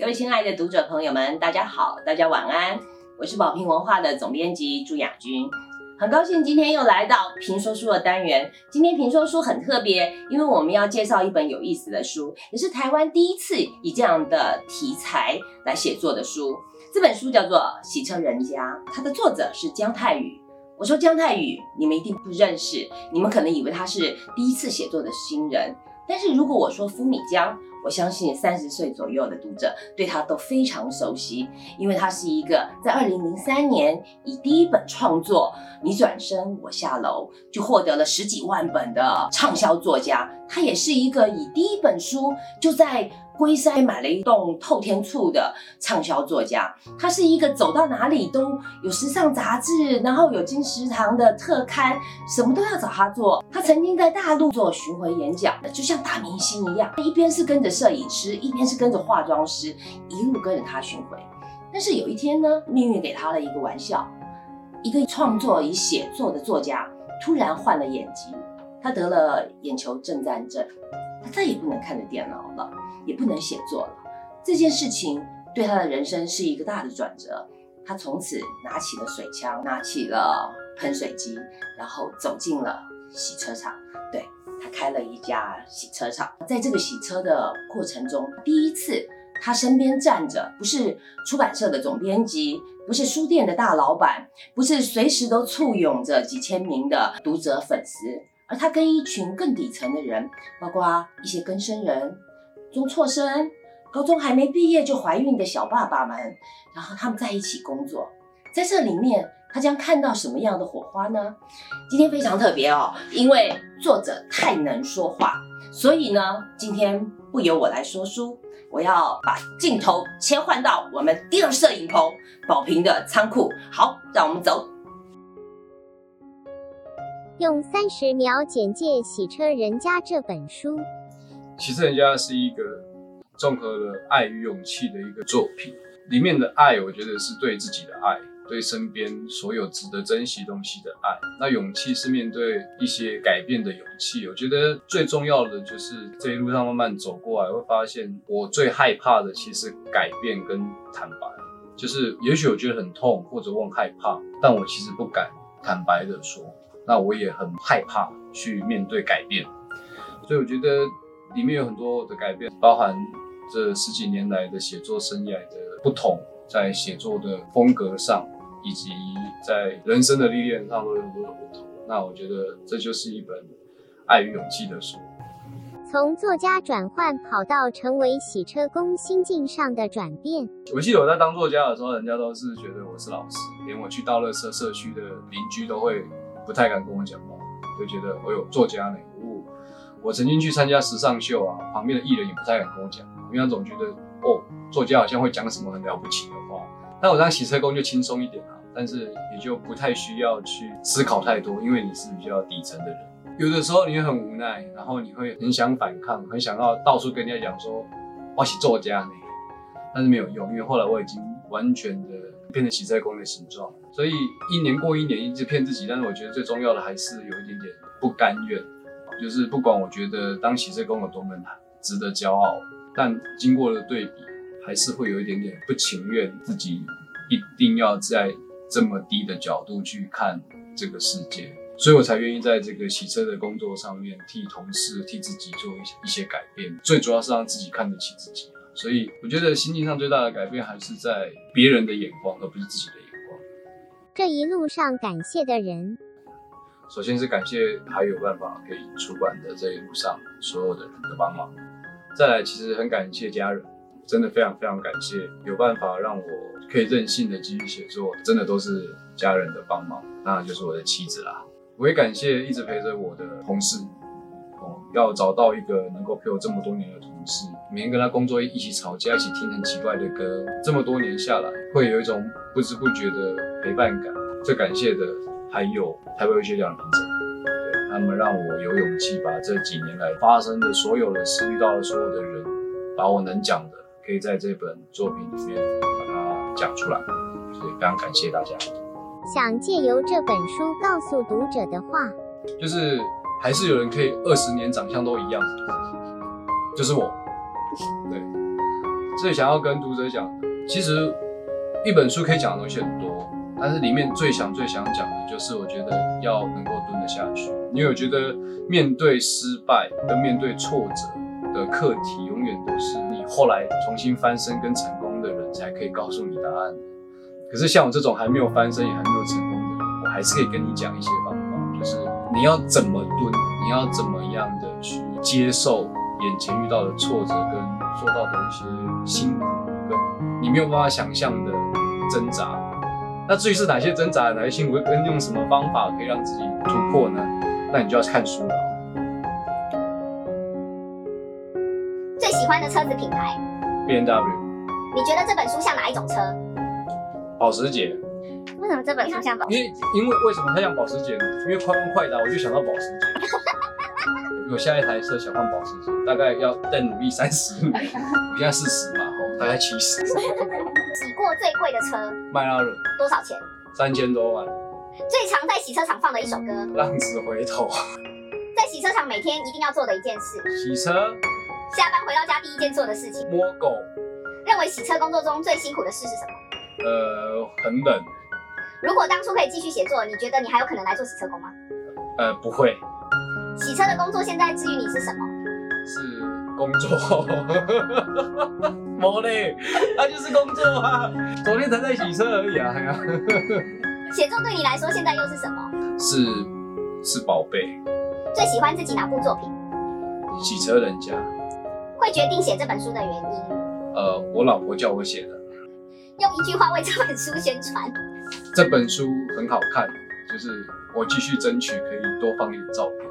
各位亲爱的读者朋友们，大家好，大家晚安。我是宝瓶文化的总编辑朱雅君，很高兴今天又来到评说书的单元。今天评说书很特别，因为我们要介绍一本有意思的书，也是台湾第一次以这样的题材来写作的书。这本书叫做《洗车人家》，它的作者是姜泰宇。我说姜泰宇，你们一定不认识，你们可能以为他是第一次写作的新人。但是如果我说夫米江，我相信三十岁左右的读者对他都非常熟悉，因为他是一个在二零零三年以第一本创作《你转身我下楼》就获得了十几万本的畅销作家。他也是一个以第一本书就在。龟山买了一栋透天厝的畅销作家，他是一个走到哪里都有时尚杂志，然后有金石堂的特刊，什么都要找他做。他曾经在大陆做巡回演讲，就像大明星一样，一边是跟着摄影师，一边是跟着化妆师，一路跟着他巡回。但是有一天呢，命运给他了一个玩笑，一个创作与写作的作家突然患了眼疾，他得了眼球震颤症。他再也不能看着电脑了，也不能写作了。这件事情对他的人生是一个大的转折。他从此拿起了水枪，拿起了喷水机，然后走进了洗车场。他开了一家洗车场。在这个洗车的过程中，第一次他身边站着不是出版社的总编辑，不是书店的大老板，不是随时都簇拥着几千名的读者粉丝。而他跟一群更底层的人，包括一些更生人、中辍生、高中还没毕业就怀孕的小爸爸们，然后他们在一起工作，在这里面，他将看到什么样的火花呢？今天非常特别哦，因为作者太能说话，所以呢，今天不由我来说书，我要把镜头切换到我们第二摄影棚宝平的仓库。好，让我们走。用三十秒简介《洗车人家》这本书。《洗车人家》是一个综合了爱与勇气的一个作品。里面的爱，我觉得是对自己的爱，对身边所有值得珍惜东西的爱。那勇气是面对一些改变的勇气。我觉得最重要的就是这一路上慢慢走过来，会发现我最害怕的其实改变跟坦白。就是也许我觉得很痛，或者我很害怕，但我其实不敢坦白的说。那我也很害怕去面对改变，所以我觉得里面有很多的改变，包含这十几年来的写作生涯的不同，在写作的风格上，以及在人生的历练上都有很多的不同。那我觉得这就是一本爱与勇气的书。从作家转换跑道成为洗车工，心境上的转变。我记得我在当作家的时候，人家都是觉得我是老师，连我去到乐社社区的邻居都会。不太敢跟我讲话，就觉得我有作家呢。我我曾经去参加时尚秀啊，旁边的艺人也不太敢跟我讲，因为他总觉得哦，作家好像会讲什么很了不起的话。那我当洗车工就轻松一点啊，但是也就不太需要去思考太多，因为你是比较底层的人。有的时候你会很无奈，然后你会很想反抗，很想要到处跟人家讲说我是作家呢，但是没有用，因为后来我已经完全的变成洗车工的形状。所以一年过一年，一直骗自己。但是我觉得最重要的还是有一点点不甘愿，就是不管我觉得当洗车工有多么难值得骄傲，但经过了对比，还是会有一点点不情愿自己一定要在这么低的角度去看这个世界。所以我才愿意在这个洗车的工作上面替同事、替自己做一些一些改变。最主要是让自己看得起自己。所以我觉得心境上最大的改变还是在别人的眼光，而不是自己的眼光。这一路上感谢的人，首先是感谢还有办法可以出版的这一路上所有的人的帮忙。再来，其实很感谢家人，真的非常非常感谢有办法让我可以任性的继续写作，真的都是家人的帮忙，当然就是我的妻子啦。我也感谢一直陪着我的同事，哦，要找到一个能够陪我这么多年的同事，每天跟他工作一起吵架，一起听很奇怪的歌，这么多年下来，会有一种不知不觉的。陪伴感，最感谢的还有台北学奖的评审，对他们让我有勇气把这几年来发生的所有的事、遇到的所有的人，把我能讲的，可以在这本作品里面把它讲出来，所以非常感谢大家。想借由这本书告诉读者的话，就是还是有人可以二十年长相都一样，就是我，对，最想要跟读者讲的，其实一本书可以讲的东西很多，但是里面最想最想讲的就是，我觉得要能够蹲得下去。因为我觉得面对失败跟面对挫折的课题，永远都是你后来重新翻身跟成功的人才可以告诉你答案。可是像我这种还没有翻身也还没有成功的人，我还是可以跟你讲一些方法，就是你要怎么蹲，你要怎么样的去接受眼前遇到的挫折跟受到的一些辛苦，跟你没有办法想象的挣扎。那至于是哪些挣扎、哪些辛苦，跟用什么方法可以让自己突破呢？那你就要看书了。最喜欢的车子品牌，B N W 你觉得这本书像哪一种车？保时捷，为什么这本书像保？因为因为为什么它像保时捷呢？因为快问快答，我就想到保时捷。我下一台车想换保时捷，大概要再努力三十年。我现在四十嘛，哦，大概七十。洗过最贵的车迈拉伦多少钱？三千多万，最常在洗车场放的一首歌，浪子回头，在洗车场每天一定要做的一件事，洗车，下班回到家第一件做的事情。摸狗，认为洗车工作中最辛苦的事是什么？呃，很冷，如果当初可以继续写作，你觉得你还有可能来做洗车工吗？呃，不会，洗车的工作现在至于你是什么？是工作。没嘞，那就是工作啊。昨天才在洗车而已啊，哎呀，写作对你来说现在又是什么？是是宝贝，最喜欢自己哪部作品？洗车人家。会决定写这本书的原因？呃，我老婆叫我写的。用一句话为这本书宣传。这本书很好看，就是我继续争取可以多放一点照片。